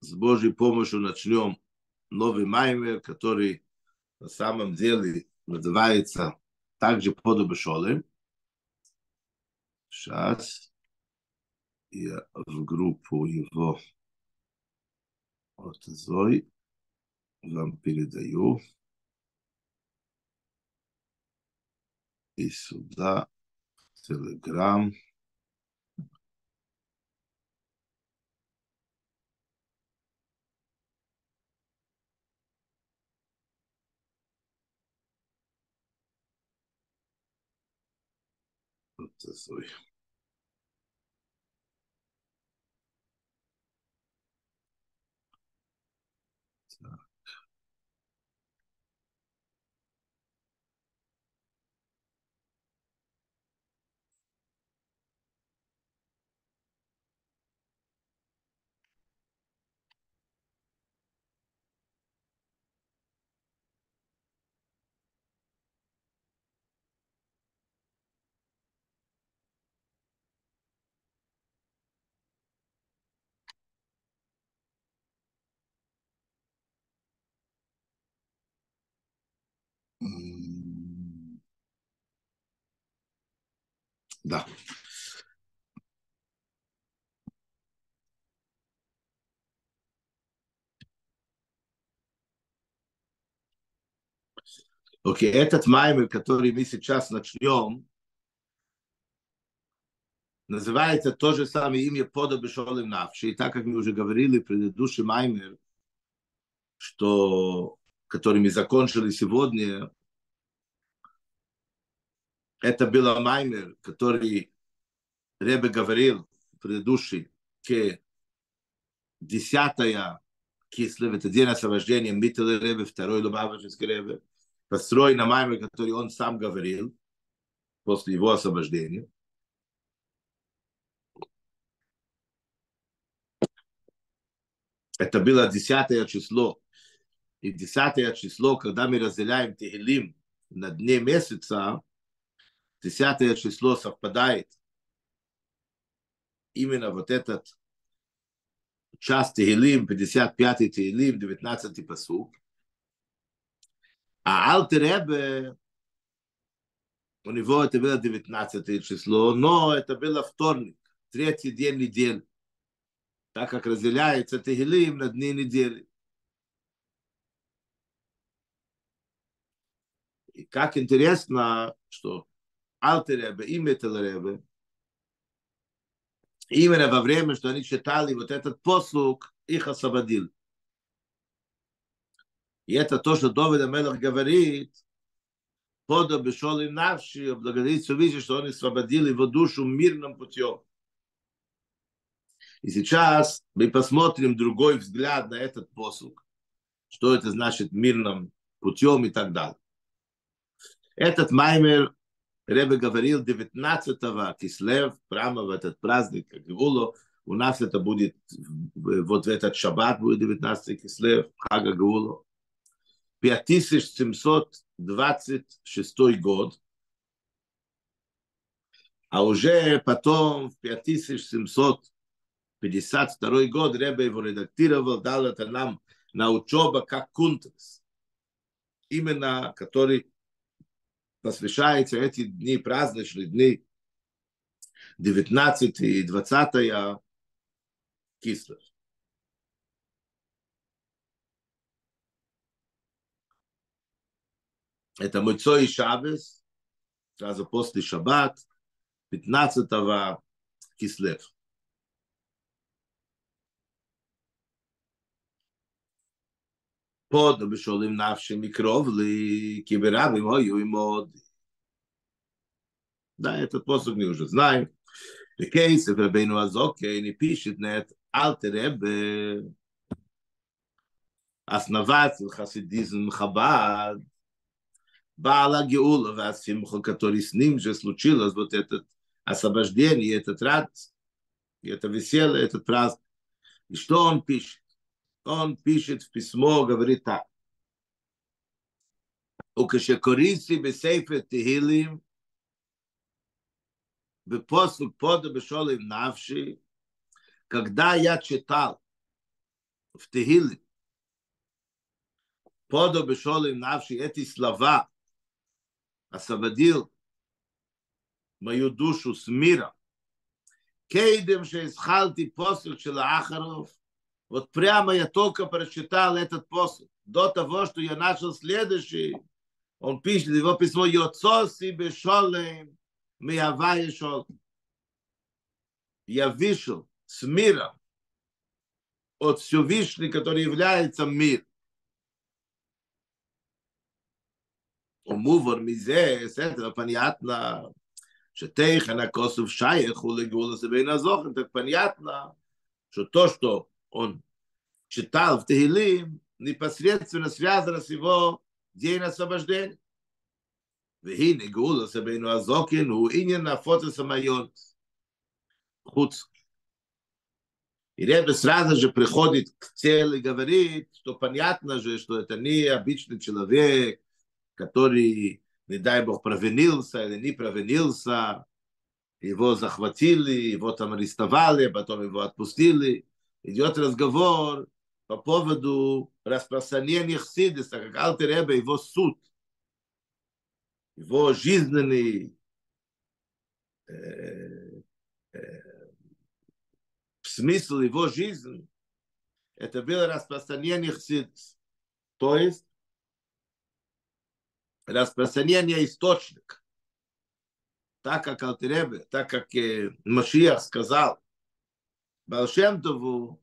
с Божьей помощью начнем новый маймер, который на самом деле называется также подобы шолы. Сейчас я в группу его от Зой вам передаю. И сюда Телеграм. Вот Зой. Да. Окей, okay, этот маймер, который мы сейчас начнем, называется то же самое имя подобие Шолем Навши. И так как мы уже говорили в маймер, что, который мы закончили сегодня, это был маймер, который Ребе говорил предыдущий, к десятая кислев, это день освобождения Митл Ребе, второй Лубавышевский Ребе, построен на маймер, который он сам говорил после его освобождения. Это было десятое число. И десятое число, когда мы разделяем Тегелим на дне месяца, десятое число совпадает именно вот этот час Тегелим, 55-й Тегелим, 19-й посуг. А Алтеребе, у него это было 19 число, но это было вторник, третий день недели, так как разделяется Тегелим на дни недели. И как интересно, что Алтеребе и Металребе, именно во время, что они читали вот этот послуг, их освободил. И это то, что Довид Амелах говорит, подо бешол им навши, благодарит Всевышний, что он освободил его душу мирным путем. И сейчас мы посмотрим другой взгляд на этот послуг. Что это значит мирным путем и так далее. Этот маймер Ребе говорил 19-го Кислев, прямо в этот праздник Геулу, у нас это будет, вот в этот шаббат будет 19 Кислев, Хага Геулу. 5726 год, а уже потом в 5752 год Ребе его редактировал, дал это нам на учеба как кунтрес, именно который посвящается эти дни, праздничные дни, 19 и 20 кислых. Это Мойцо и Шабес, сразу после Шаббат, 15 кислев. pod bishol im nafsh mikrov li kiberav im hoyu im mod да этот посуд мы уже знаем the case of Rabbeinu Azoke не пишет нет alter Rebbe основатель хасидизм Хабад Баала Геула Васимха, который с ним же случилось вот это освобождение, этот радость, это веселье, этот праздник. И что он пишет? он пишет в письмо, говорит так. וכשקוריסי בספר תהילים, בפוסק פודה בשולם נפשי, когда я читал в Тегиле. Подо бешолы им навши эти слова освободил мою душу с мира. Кейдем, что исхалти посыл Ахаров, Вот прямо я только прочитал этот посыл. До того, что я начал следующий, он пишет его письмо «Йоцо себе шолем миавай шол». Я вышел с миром от Всевышнего, который является мир. Умувар мизе, с этого понятно, что Тейхана Косов Шайеху легула себе на так понятно, что то, что он читал в Тегилим, непосредственно связано с его день освобождения. והנה גאולה סבינו הזוקן הוא עניין נפוץ הסמיון. חוץ. И Ребе сразу же приходит к цели, говорит, что понятно же, что это не обычный человек, который, не дай Бог, провинился или не провинился, его захватили, его там арестовали, потом его отпустили. Идет разговор по поводу распространения Хсидиса, как Алтереба, его суд, его жизненный э, э, смысл его жизни, это было распространение Хсидиса. То есть распространение источник. Так как Алтеребе, так как э, Машиах сказал Балшемтову,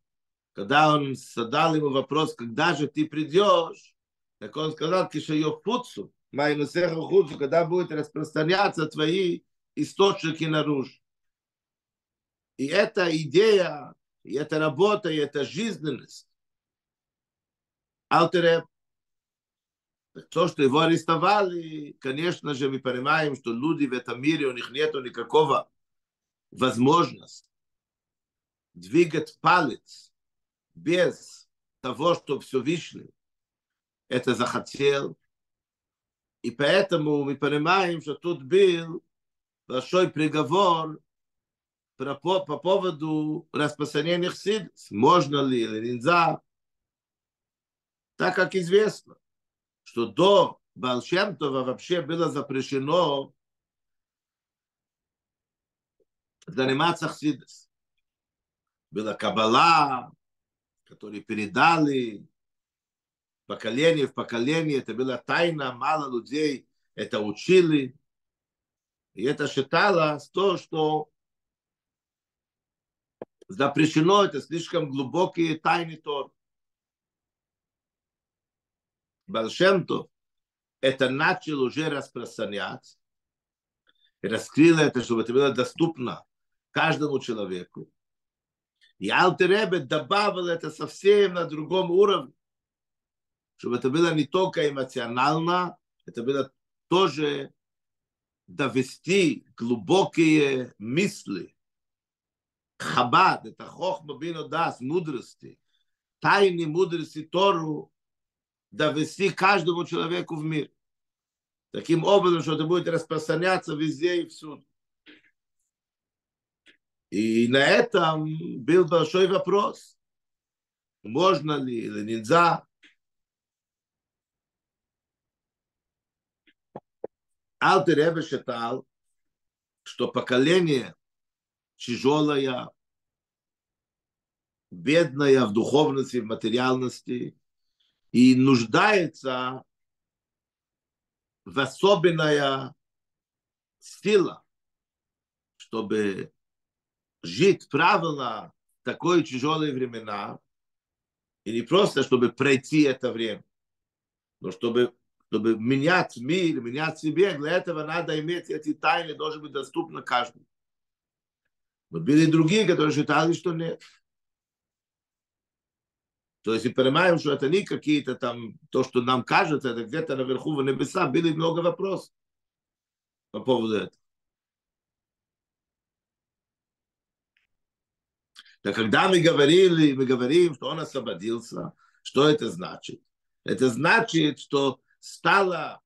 когда он задал ему вопрос, когда же ты придешь, так он сказал, кишайо фуцу, майнусеха хуцу, когда будет распространяться твои источники наружу. И эта идея, и эта работа, и эта жизненность. Алтереб то, что его арестовали, конечно же, мы понимаем, что люди в этом мире, у них нет никакого возможности двигать палец без того, что Всевышний это захотел. И поэтому мы понимаем, что тут был большой приговор по, по поводу распространения хсидс. Можно ли или нельзя. Так как известно, что до Балшемтова вообще было запрещено заниматься хсидос. Была кабала, которые передали поколение в поколение. Это была тайна, мало людей это учили. И это считалось то, что запрещено, это слишком глубокие тайны Тора. Балшемтов это начал уже распространять, раскрыл это, чтобы это было доступно каждому человеку. И Алтеребе добавил это совсем на другом уровне, чтобы это было не только эмоционально, это было тоже довести глубокие мысли. Хабад, это хохма бинодас, мудрости, тайны мудрости Тору довести каждому человеку в мир. Таким образом, что это будет распространяться везде и всюду. И на этом был большой вопрос. Можно ли или нельзя. Алтер Ребе считал, что поколение тяжелое, бедное в духовности, в материальности, и нуждается в особенная сила, чтобы жить правильно в такое тяжелые времена, и не просто, чтобы пройти это время, но чтобы, чтобы менять мир, менять себе, для этого надо иметь эти тайны, должны быть доступны каждому. Но были другие, которые считали, что нет. То есть, и понимаем, что это не какие-то там, то, что нам кажется, это где-то наверху в небеса, были много вопросов по поводу этого. Да когда мы говорили, мы говорим, что он освободился, что это значит? Это значит, что стало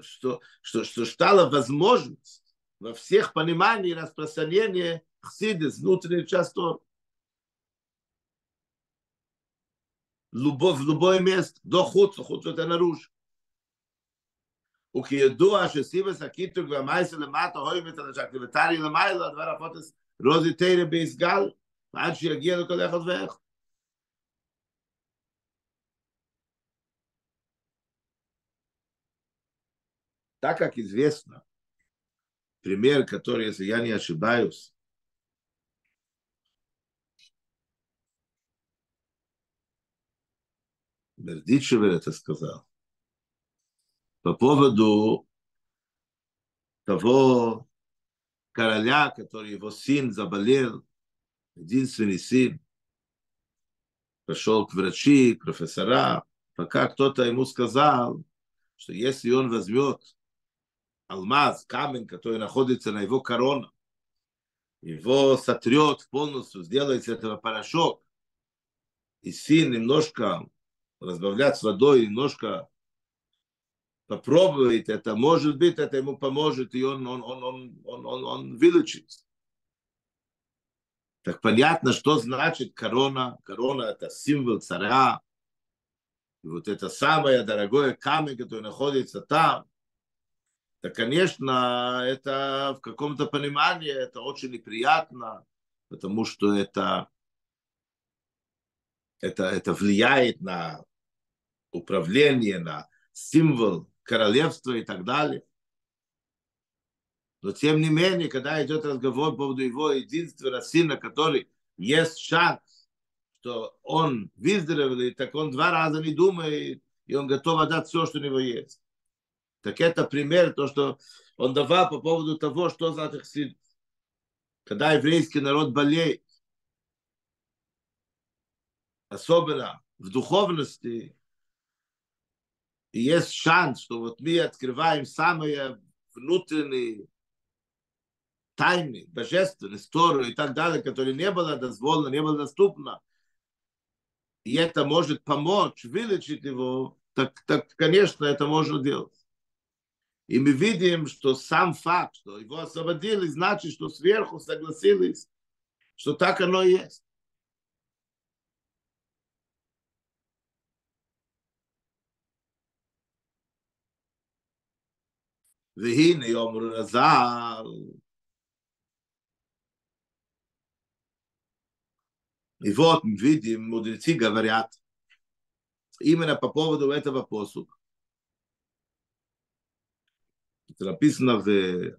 что, что, что стала возможность во всех пониманиях распространения хсидис, внутренней части Любовь в любое место, до хуцу, хуцу это наружу. וכידוע שסיבס הקיטוג והמייסה למטה הוימת על השקריבטרי למעלה, הדבר הפוטס רוזי תרא ביסגל, עד שיגיע לכל אחד ואיך. Так как известно, пример, который, если я не ошибаюсь, Бердичевер это сказал, по поводу того короля, который его сын заболел, единственный сын, пошел к врачи, к профессора, пока кто-то ему сказал, что если он возьмет алмаз, камень, который находится на его короне, его сотрет полностью, сделает из этого порошок, и сын немножко разбавлять с водой, немножко попробует это, может быть, это ему поможет, и он, он, он, он, он, он, он вылечится. Так понятно, что значит корона. Корона – это символ царя. И вот это самое дорогое камень, который находится там, то, конечно, это в каком-то понимании это очень неприятно, потому что это, это, это влияет на управление, на символ королевства и так далее. Но тем не менее, когда идет разговор по поводу его единственного сына, который есть шанс, что он выздоровеет, так он два раза не думает, и он готов отдать все, что у него есть. Так это пример, то, что он давал по поводу того, что значит хсидус. Когда еврейский народ болеет, особенно в духовности, и есть шанс, что вот мы открываем самые внутренние тайны, божественные, историю и так далее, которые не было дозволено, не было доступно, и это может помочь вылечить его, так, так, конечно, это можно делать. И мы видим, что сам факт, что его освободили, значит, что сверху согласились, что так оно и есть. והנה יאמר רז"ל, И вот мы видим, мудрецы говорят, именно по поводу этого посука. Это написано в,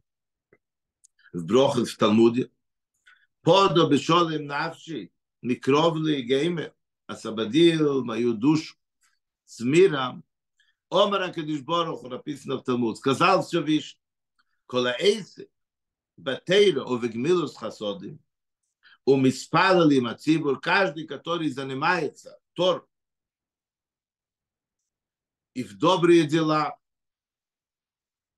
в Брохе в Талмуде. Подо бешолим навши, микров ли геймер, освободил мою душу с миром, Омар Акадиш Борух, написано в Талмуд, сказал Всевышний, кола эйсе, батейра, овегмилус хасодим, умиспалили мацибур, каждый, который занимается Тор и в добрые дела,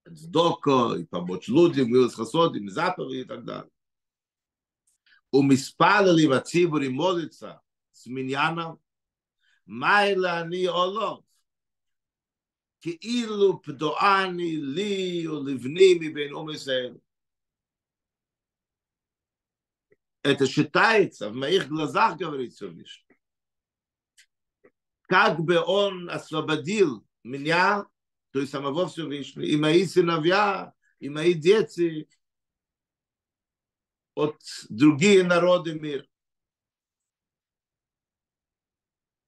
сдоко, и помочь людям, милус хасодим, заповеди и так далее. умиспалили мацибур и молится с миньяном, майла ни олов, כאילו פדואני לי ולבני מבין ום ישראל. Это считается, в моих глазах, говорит Всевышний, как бы он освободил меня, то есть самого Всевышнего, и мои сыновья, и мои дети от других народов мира.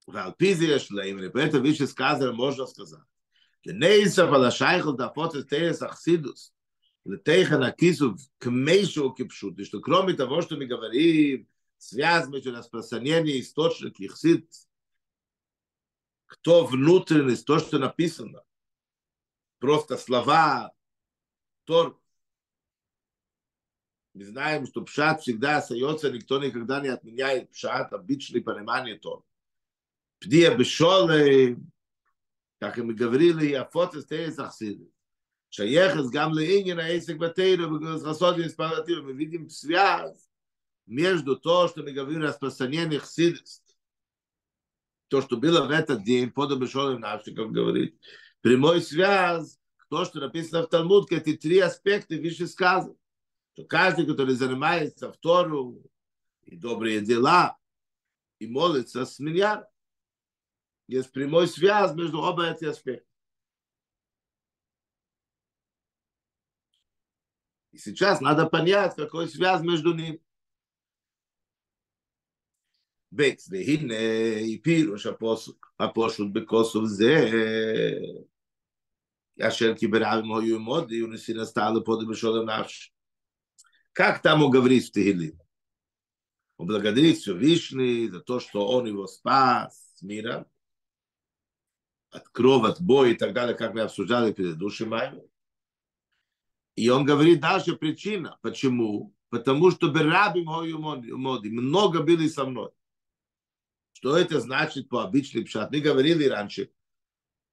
В Алпизе Шлеймре, поэтому выше сказано, можно сказать, לנייסף על השייכל דפות את תרס אכסידוס, לתכן הכיסוב כמשהו כפשוט, что кроме того, что мы говорим, связано с распространение источник их сит, кто внутренность, то, что написано, просто слова, Тор, мы знаем, что пшат всегда остается, никто никогда не отменяет пшат, обычное понимание Тор. Пдия бешолы, כך הם говорили, и הפוצס תרס אכסידס. שייכס גם לעניין העסק בתירו, בגלל חסות מספרתיו, מבינים связь между то, что мы говорим распространение хсидис, то, что было в этот день, под обешолым навшиком говорит, прямой связь, то, что написано в Талмуд, эти три аспекта выше сказано, что каждый, который занимается в Тору, и добрые дела, и молится с миллиардом, Есть прямой связь между оба эти аспекта. И сейчас надо понять, какой связь между ними. בית, והנה פירוש הפושט בכוסוף זה, אשר כברעם היו מודי, ונסינה סטעלה פודי בשולם נפש. Как там он говорит в Тегиле? Он благодарит Всевышний за то, что он его спас с мира, от крови, от боя и так далее, как мы обсуждали предыдущий маме. И он говорит дальше причина. Почему? Потому что Берабим моди много были со мной. Что это значит по обычный пшат? Мы говорили раньше,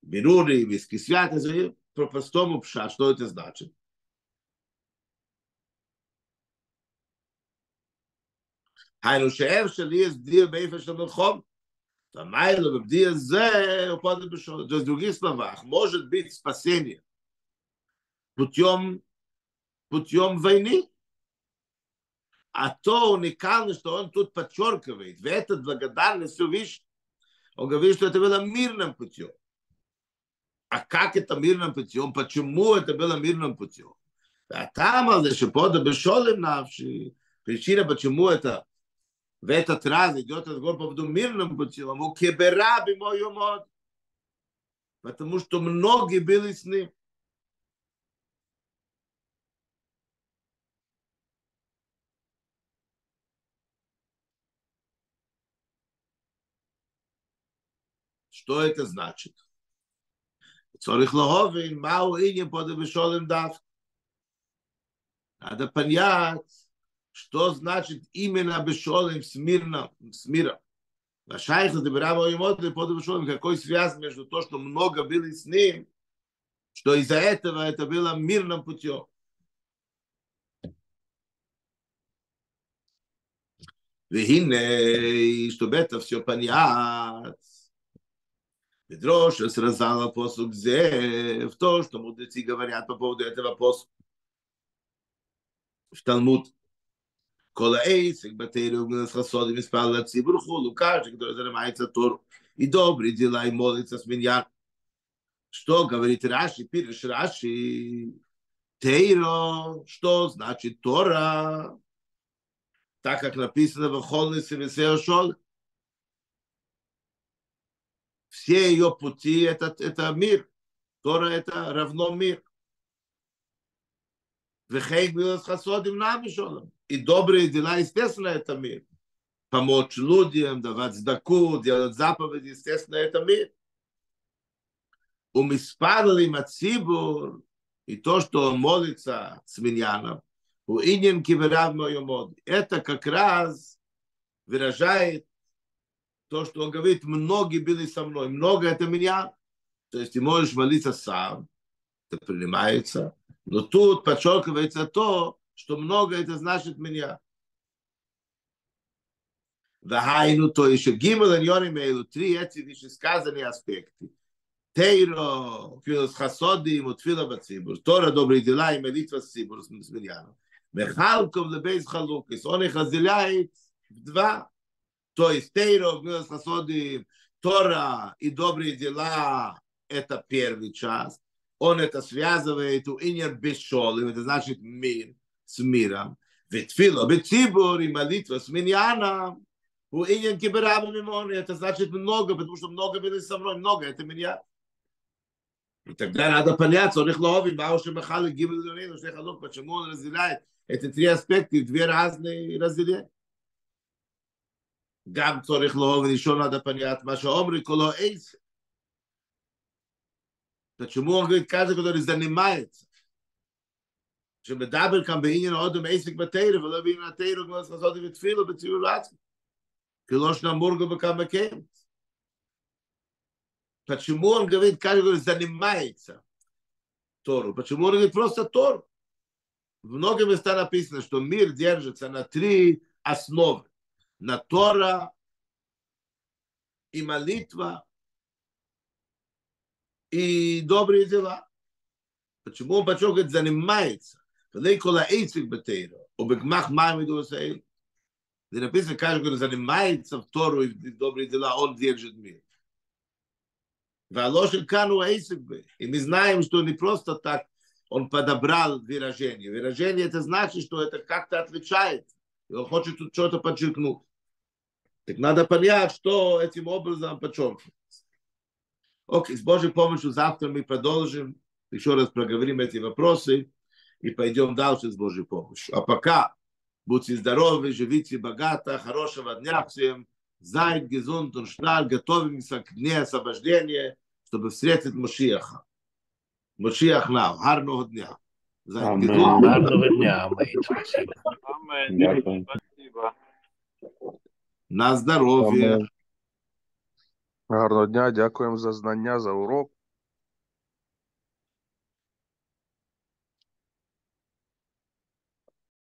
Берури, Виски Святый, по простому пшат, что это значит? היינו שאף שלי יש דיר באיפה של מלחום. Майло Бабдиазе упадет То есть, в других словах, может быть спасение путем, путем войны. А то уникально, что он тут подчеркивает, в этот благодарность увидишь, он говорит, что это было мирным путем. А как это мирным путем? Почему это было мирным путем? А там, что подобешолим навши, причина, почему это в этот раз идет разговор по поводу мирным путем, у кебераби мой умод. Потому что многие были с ним. Что это значит? Цорих лоховин, мау инья пода бешолем дав. Надо понять, что значит именно Бешолем Смирна, Смира? Шайха Дебираба Оймотли под Бешолем, какой связь между то, что много было с ним, что из-за этого это было мирным путем. Вегине, чтобы это все понять. Петрош сразала посуд в то, что мудрецы говорят по поводу этого посуда. В Талмуд Кола эйсик батейру гнас хасоди миспал лацибур хулу. Каждый, кто занимается Тору. И добрые дела, и молится с меня. Что говорит Раши, пишешь Раши? Тейро, что значит Тора? Так как написано в Холнисе Весео Шоле. все ее пути это, это мир. Тора это равно мир. И добрые дела, естественно, это мир. Помочь людям, давать сдаку, делать заповеди, естественно, это мир. У Миспадали Мацибур, и то, что он молится с Миньяном, у Инин Киверав Мойомод, это как раз выражает то, что он говорит, многие были со мной, много это меня. То есть ты можешь молиться сам, это принимается. Но тут подчеркивается то, что много это значит меня. Вахайну, то еще гимел эйлу, три эти вышесказанные аспекты. Тейро, филос хасодим, утфила бацибур, Тора, добрые дела и молитва с цибур, с Миньяном. Мехалков лебейс халукис, он их разделяет в два. То есть Тейро, Гмилас Хасоди, Тора и добрые дела – это первый час Он это связывает у инер бешолим, это значит мир с миром. Ветфило, бецибур и молитва с миньяном. У инер киберабу мимони, это значит много, потому что много были со мной, много, это меня. И тогда надо понять, он их лови, бауши махали, гибли лунину, шехалук, почему он разделяет эти три аспекта, две разные разделения. גם צורך לאהוב ולשאול עד הפניית מה שאומרי כולו עץ. Почему он говорит, каждый, который занимается, שמדבר כאן בעניין עוד עסק בתרא, ולא בעניין התרא, כמו לעשות בתפילה, בציור לעצמי. כי לא שנמורגו בכמה כן. Почему он говорит, каждый, который занимается Тору? Почему он говорит просто Тору? В многих местах написано, что мир держится на три основы на Тора и молитва и добрые дела. Почему он подчеркивает, занимается? Великола эйцик бетейро, обегмах мамиду сей. Где написано, каждый, кто занимается в Тору и добрые дела, он держит мир. Валожи кану эйсикбе. И мы знаем, что не просто так он подобрал выражение. Выражение это значит, что это как-то отличает. И он хочет тут что-то подчеркнуть. Так надо понять, что этим образом подчеркнуть. Окей, с Божьей помощью завтра мы продолжим, еще раз проговорим эти вопросы и пойдем дальше с Божьей помощью. А пока будьте здоровы, живите богато, хорошего дня всем. Зайд, гезунд, шталь, готовимся к дне освобождения, чтобы встретить Машиаха. Машиах нам. Гарного дня. Зайд, гезунд. Гарного дня. Спасибо. На здоровье. Гарного дня, дякуємо за знання, за урок.